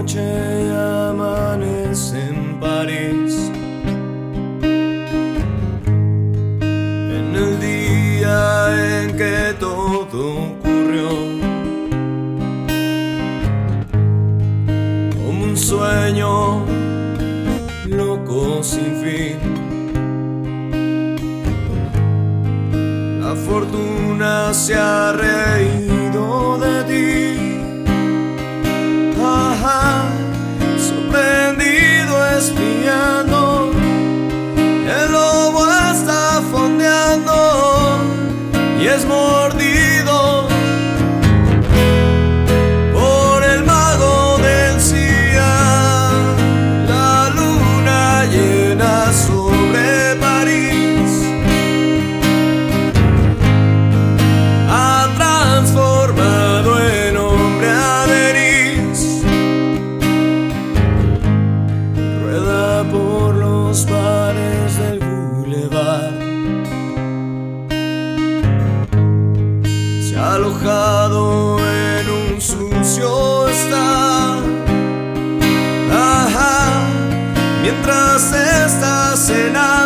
noche amanece en París. En el día en que todo ocurrió, como un sueño loco sin fin. La fortuna se ha es mordido por el mago del Cia. La luna llena sobre París ha transformado en hombre a Denis. Rueda por los mientras está cenando.